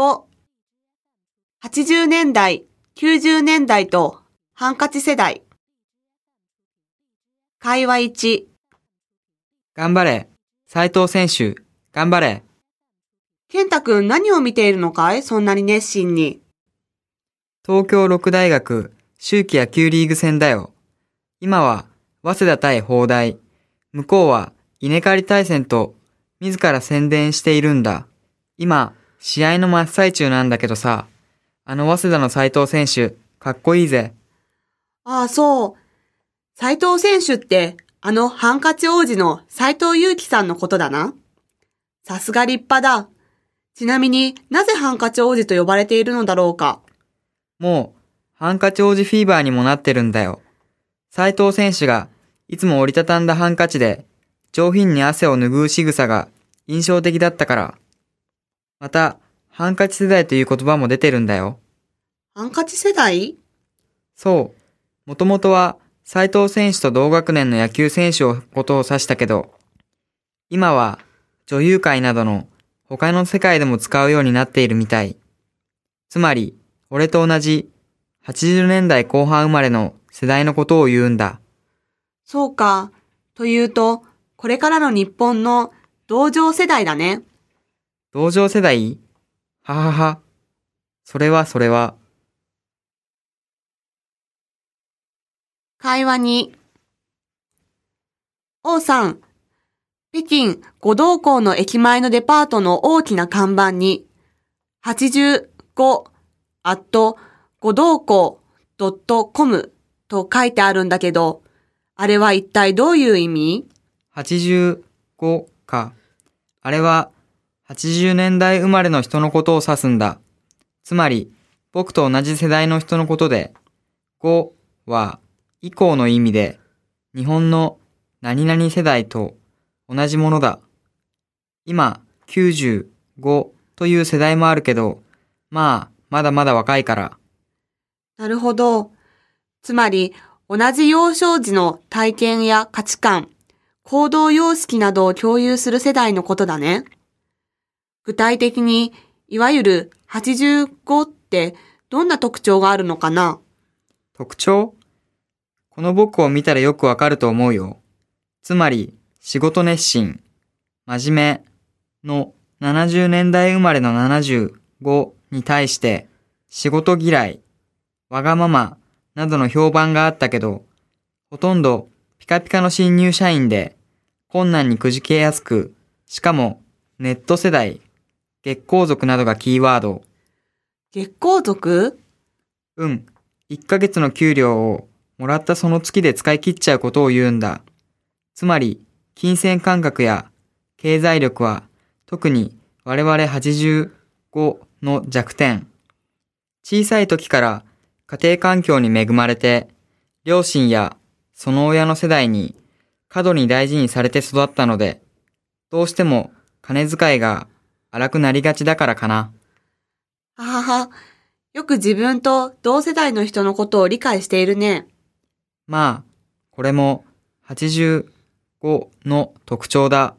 5、80年代、90年代とハンカチ世代。会話1、頑張れ。斉藤選手、頑張れ。健太くん何を見ているのかい？そんなに熱心に。東京六大学秋季野球リーグ戦だよ。今は、早稲田対放大。向こうは、稲刈り対戦と、自ら宣伝しているんだ。今、試合の真っ最中なんだけどさ、あの早稲田の斉藤選手、かっこいいぜ。ああ、そう。斉藤選手って、あのハンカチ王子の斉藤祐樹さんのことだな。さすが立派だ。ちなみになぜハンカチ王子と呼ばれているのだろうか。もう、ハンカチ王子フィーバーにもなってるんだよ。斉藤選手が、いつも折りたたんだハンカチで、上品に汗を拭う仕草が印象的だったから。また、ハンカチ世代という言葉も出てるんだよ。ハンカチ世代？そう。もともとは、斉藤選手と同学年の野球選手をことを指したけど、今は、女優界などの他の世界でも使うようになっているみたい。つまり、俺と同じ80年代後半生まれの世代のことを言うんだ。そうか。というと、これからの日本の同情世代だね。同情世代？ははは。それはそれは。会話に。王さん、北京五道港の駅前のデパートの大きな看板に、85アット五道港 .com と書いてあるんだけど、あれは一体どういう意味？85か。あれは80年代生まれの人のことを指すんだ。つまり、僕と同じ世代の人のことで、5は以降の意味で、日本の何々世代と同じものだ。今、95という世代もあるけど、まあ、まだまだ若いから。なるほど。つまり、同じ幼少時の体験や価値観、行動様式などを共有する世代のことだね。具体的に、いわゆる85ってどんな特徴があるのかな？特徴？この僕を見たらよくわかると思うよ。つまり、仕事熱心、真面目の70年代生まれの75に対して、仕事嫌い、わがままなどの評判があったけど、ほとんどピカピカの新入社員で、困難にくじけやすく、しかもネット世代、月光族などがキーワード。月光族？うん。1ヶ月の給料をもらったその月で使い切っちゃうことを言うんだ。つまり、金銭感覚や経済力は特に我々85の弱点。小さい時から家庭環境に恵まれて、両親やその親の世代に過度に大事にされて育ったので、どうしても金遣いが荒くなりがちだからかな。ははは。よく自分と同世代の人のことを理解しているね。まあ、これも85の特徴だ。